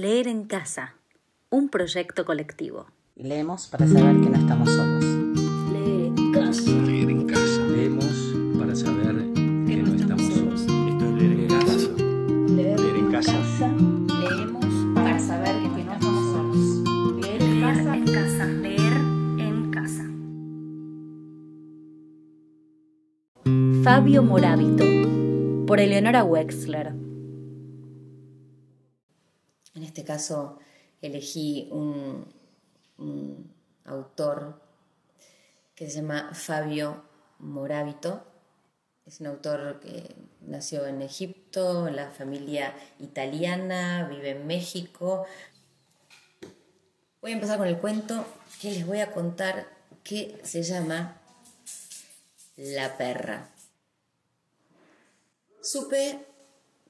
Leer en casa, un proyecto colectivo. Leemos para saber que no estamos solos. Leer en casa. Leer en casa. Leemos para saber que no estamos solos. Esto es leer en casa. Leer en casa. Leemos para saber que no estamos solos. Leer en casa. en casa. Leer en casa. Fabio Morábito, por Eleonora Wexler. En este caso elegí un, autor que se llama Fabio Morábito. Es un autor que nació en Egipto, la familia italiana, vive en México. Voy a empezar con el cuento que les voy a contar que se llama La perra. Supe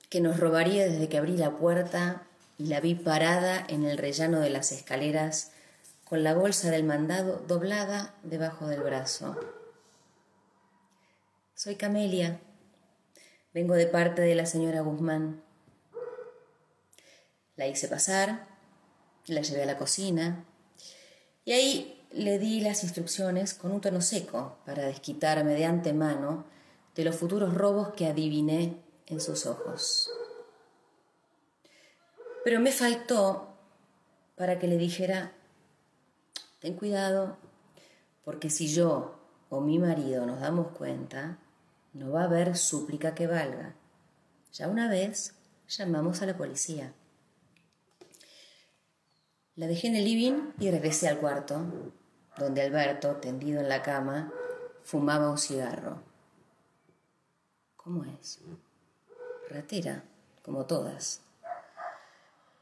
que nos robaría desde que abrí la puerta y la vi parada en el rellano de las escaleras con la bolsa del mandado doblada debajo del brazo. Soy Camelia. Vengo de parte de la señora Guzmán. La hice pasar, la llevé a la cocina y ahí le di las instrucciones con un tono seco para desquitarme de antemano de los futuros robos que adiviné en sus ojos. Pero me faltó para que le dijera, ten cuidado, porque si yo o mi marido nos damos cuenta, no va a haber súplica que valga. Ya una vez llamamos a la policía. La dejé en el living y regresé al cuarto, donde Alberto, tendido en la cama, fumaba un cigarro. ¿Cómo es? Ratera, como todas.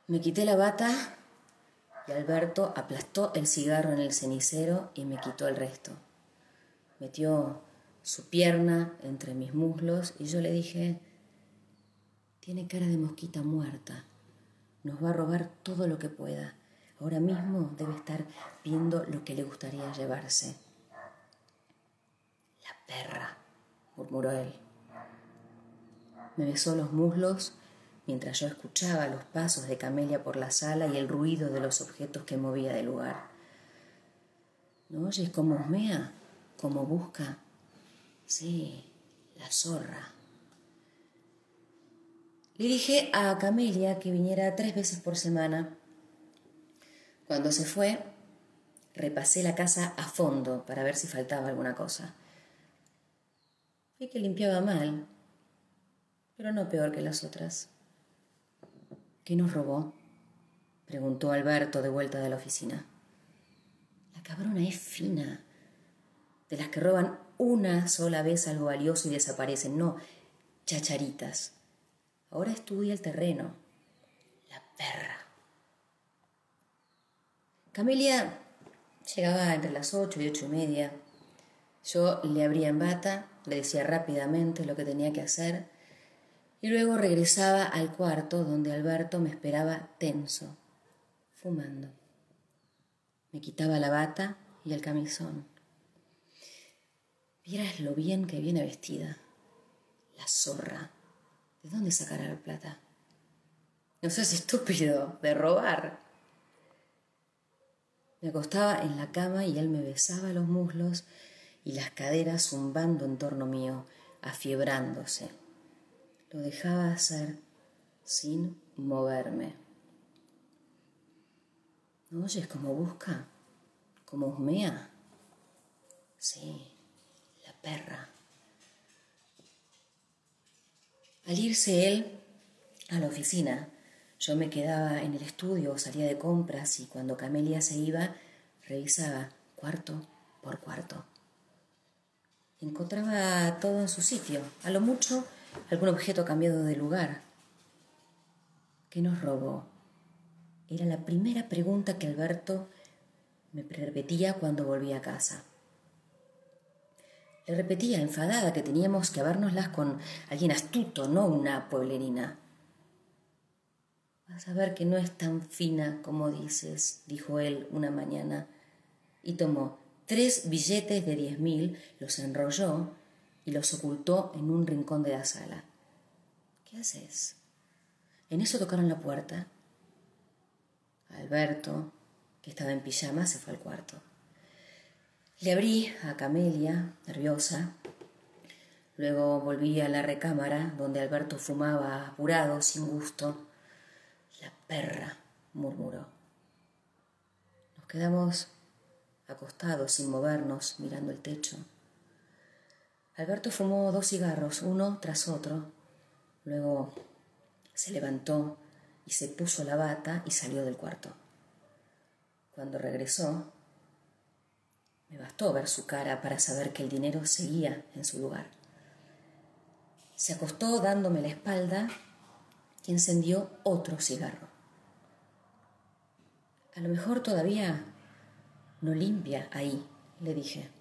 Me quité la bata y Alberto aplastó el cigarro en el cenicero y me quitó el resto. Metió su pierna entre mis muslos y yo le dije, tiene cara de mosquita muerta, nos va a robar todo lo que pueda. Ahora mismo debe estar viendo lo que le gustaría llevarse. La perra, murmuró él. Me besó los muslos mientras yo escuchaba los pasos de Camelia por la sala y el ruido de los objetos que movía del lugar. ¿No oyes cómo husmea? ¿Cómo busca? Sí, la zorra. Le dije a Camelia que viniera tres veces por semana. Cuando se fue, repasé la casa a fondo para ver si faltaba alguna cosa. Vi que limpiaba mal, pero no peor que las otras. ¿Qué nos robó? preguntó Alberto de vuelta de la oficina. La cabrona es fina, de las que roban una sola vez algo valioso y desaparecen, no chacharitas. Ahora estudia el terreno. La perra. Camelia llegaba entre las ocho y ocho y media. Yo le abría en bata, le decía rápidamente lo que tenía que hacer y luego regresaba al cuarto donde Alberto me esperaba tenso, fumando. Me quitaba la bata y el camisón. Vieras lo bien que viene vestida. La zorra. ¿De dónde sacará la plata? No seas estúpido, de robar. Me acostaba en la cama y él me besaba los muslos y las caderas zumbando en torno mío, afiebrándose. Lo dejaba hacer sin moverme. ¿No oyes cómo busca? ¿Cómo husmea? Sí, la perra. Al irse él a la oficina, yo me quedaba en el estudio salía de compras y cuando Camelia se iba, revisaba cuarto por cuarto. Encontraba todo en su sitio. A lo mucho algún objeto cambiado de lugar. ¿Qué nos robó? Era la primera pregunta que Alberto me repetía cuando volvía a casa. Le repetía enfadada que teníamos que habérnoslas con alguien astuto, no una pueblerina. Vas a ver que no es tan fina como dices, dijo él una mañana, y tomó tres billetes de diez mil, los enrolló y los ocultó en un rincón de la sala. ¿Qué haces? En eso tocaron la puerta. Alberto, que estaba en pijama, se fue al cuarto. Le abrí a Camelia, nerviosa. Luego volví a la recámara, donde Alberto fumaba apurado, sin gusto. La perra, murmuró. Nos quedamos acostados, sin movernos, mirando el techo. Alberto fumó dos cigarros, uno tras otro. Luego se levantó y se puso la bata y salió del cuarto. Cuando regresó, me bastó ver su cara para saber que el dinero seguía en su lugar. Se acostó dándome la espalda y encendió otro cigarro. A lo mejor todavía no limpia ahí, le dije.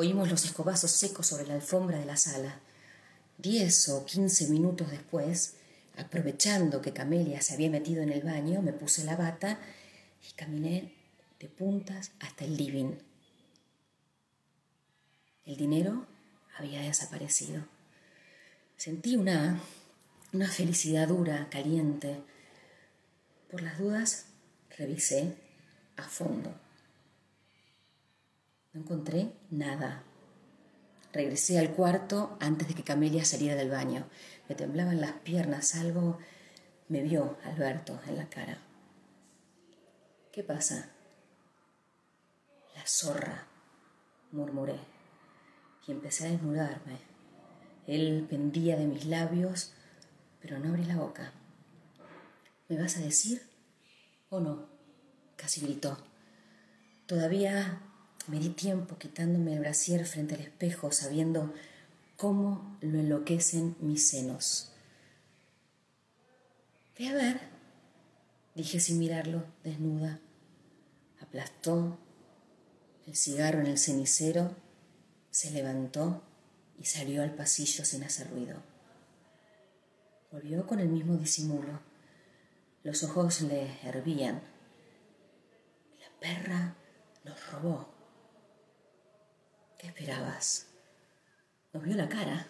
Oímos los escobazos secos sobre la alfombra de la sala. Diez o quince minutos después, aprovechando que Camelia se había metido en el baño, me puse la bata y caminé de puntas hasta el living. El dinero había desaparecido. Sentí una, una felicidad dura, caliente. Por las dudas, revisé a fondo. No encontré nada. Regresé al cuarto antes de que Camelia saliera del baño. Me temblaban las piernas, algo me vio Alberto en la cara. ¿Qué pasa? La zorra, murmuré, y empecé a desnudarme. Él pendía de mis labios, pero no abrí la boca. ¿Me vas a decir o no? Casi gritó. Todavía me di tiempo quitándome el brasier frente al espejo, sabiendo cómo lo enloquecen mis senos. Ve a ver, dije sin mirarlo, desnuda. Aplastó el cigarro en el cenicero, se levantó y salió al pasillo sin hacer ruido. Volvió con el mismo disimulo. Los ojos le hervían. La perra nos robó. ¿Qué esperabas? Nos vio la cara.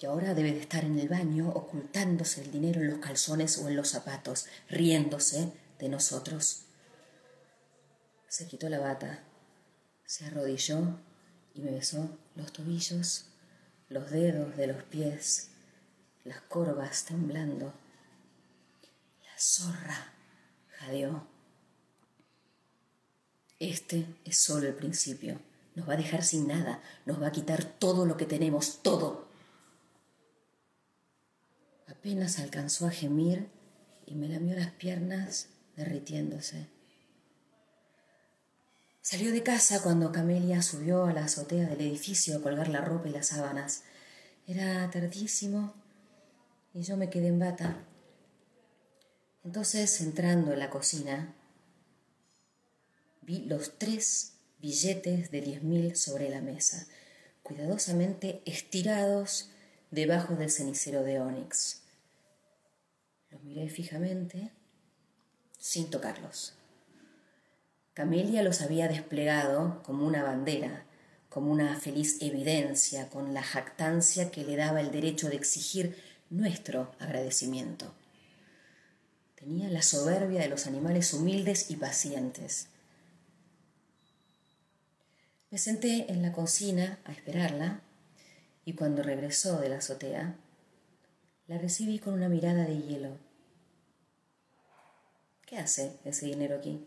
Y ahora debe de estar en el baño ocultándose el dinero en los calzones o en los zapatos, riéndose de nosotros. Se quitó la bata, se arrodilló y me besó los tobillos, los dedos de los pies, las corvas temblando. La zorra jadeó. Este es solo el principio. Nos va a dejar sin nada, nos va a quitar todo lo que tenemos, todo. Apenas alcanzó a gemir y me lamió las piernas derritiéndose. Salió de casa cuando Camelia subió a la azotea del edificio a colgar la ropa y las sábanas. Era tardísimo y yo me quedé en bata. Entonces, entrando en la cocina, vi los tres billetes de diez mil sobre la mesa, cuidadosamente estirados debajo del cenicero de ónix. Los miré fijamente, sin tocarlos. Camelia los había desplegado como una bandera, como una feliz evidencia, con la jactancia que le daba el derecho de exigir nuestro agradecimiento. Tenía la soberbia de los animales humildes y pacientes. Me senté en la cocina a esperarla y cuando regresó de la azotea, la recibí con una mirada de hielo. ¿Qué hace ese dinero aquí?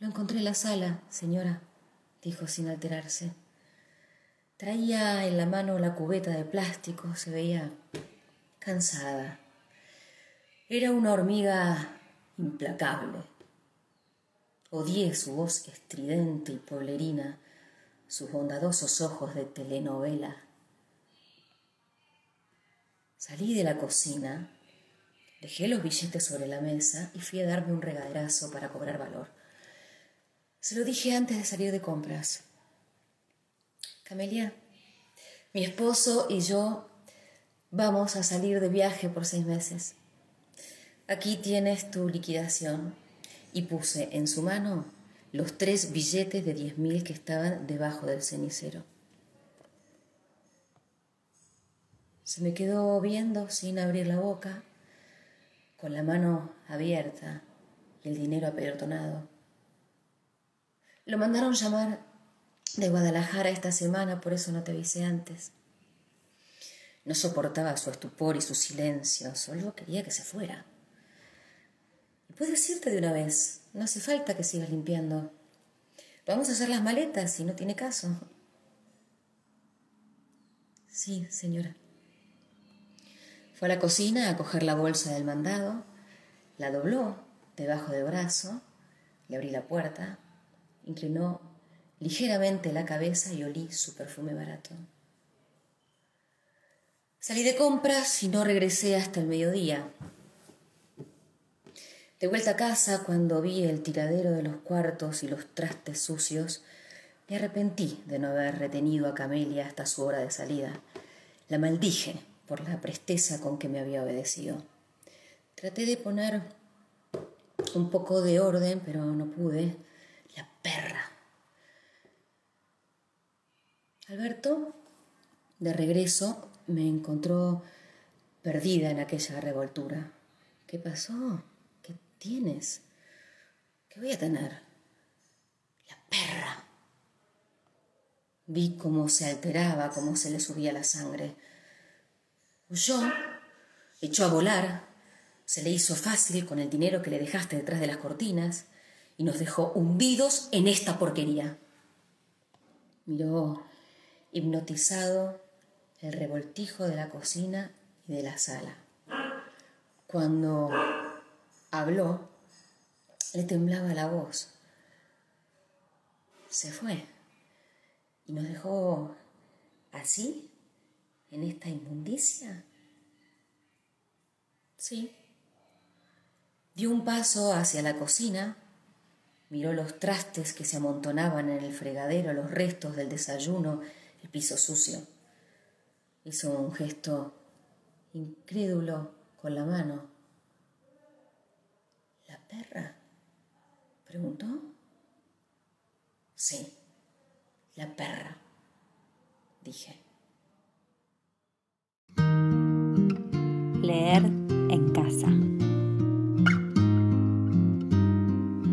Lo encontré en la sala, señora, dijo sin alterarse. Traía en la mano la cubeta de plástico, se veía cansada. Era una hormiga implacable Odié su voz estridente y poblerina, sus bondadosos ojos de telenovela. Salí de la cocina, dejé los billetes sobre la mesa y fui a darme un regaderazo para cobrar valor. Se lo dije antes de salir de compras. Camelia, mi esposo y yo vamos a salir de viaje por seis meses. Aquí tienes tu liquidación y puse en su mano los tres billetes de diez mil que estaban debajo del cenicero. Se me quedó viendo sin abrir la boca. con la mano abierta y el dinero apelotonado. Lo mandaron llamar de Guadalajara esta semana, por eso no te avisé antes. No soportaba su estupor y su silencio, solo quería que se fuera. Puedes irte de una vez, no hace falta que sigas limpiando. Vamos a hacer las maletas y no tiene caso. Sí, señora. Fue a la cocina a coger la bolsa del mandado, la dobló debajo del brazo, le abrí la puerta, inclinó ligeramente la cabeza y olí su perfume barato. Salí de compras y no regresé hasta el mediodía. De vuelta a casa, cuando vi el tiradero de los cuartos y los trastes sucios, me arrepentí de no haber retenido a Camelia hasta su hora de salida. La maldije por la presteza con que me había obedecido. Traté de poner un poco de orden, pero no pude. La perra. Alberto, de regreso, me encontró perdida en aquella revoltura. ¿Qué pasó? ¿Qué tienes? ¿Qué voy a tener? La perra. Vi cómo se alteraba, cómo se le subía la sangre. Huyó, echó a volar, se le hizo fácil con el dinero que le dejaste detrás de las cortinas y nos dejó hundidos en esta porquería. Miró hipnotizado el revoltijo de la cocina y de la sala. Cuando habló, le temblaba la voz. Se fue y nos dejó así, en esta inmundicia. Sí. Dio un paso hacia la cocina, miró los trastes que se amontonaban en el fregadero, los restos del desayuno, el piso sucio. Hizo un gesto incrédulo con la mano. ¿La perra? preguntó. Sí, la perra, dije. Leer en casa.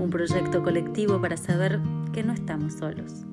Un proyecto colectivo para saber que no estamos solos.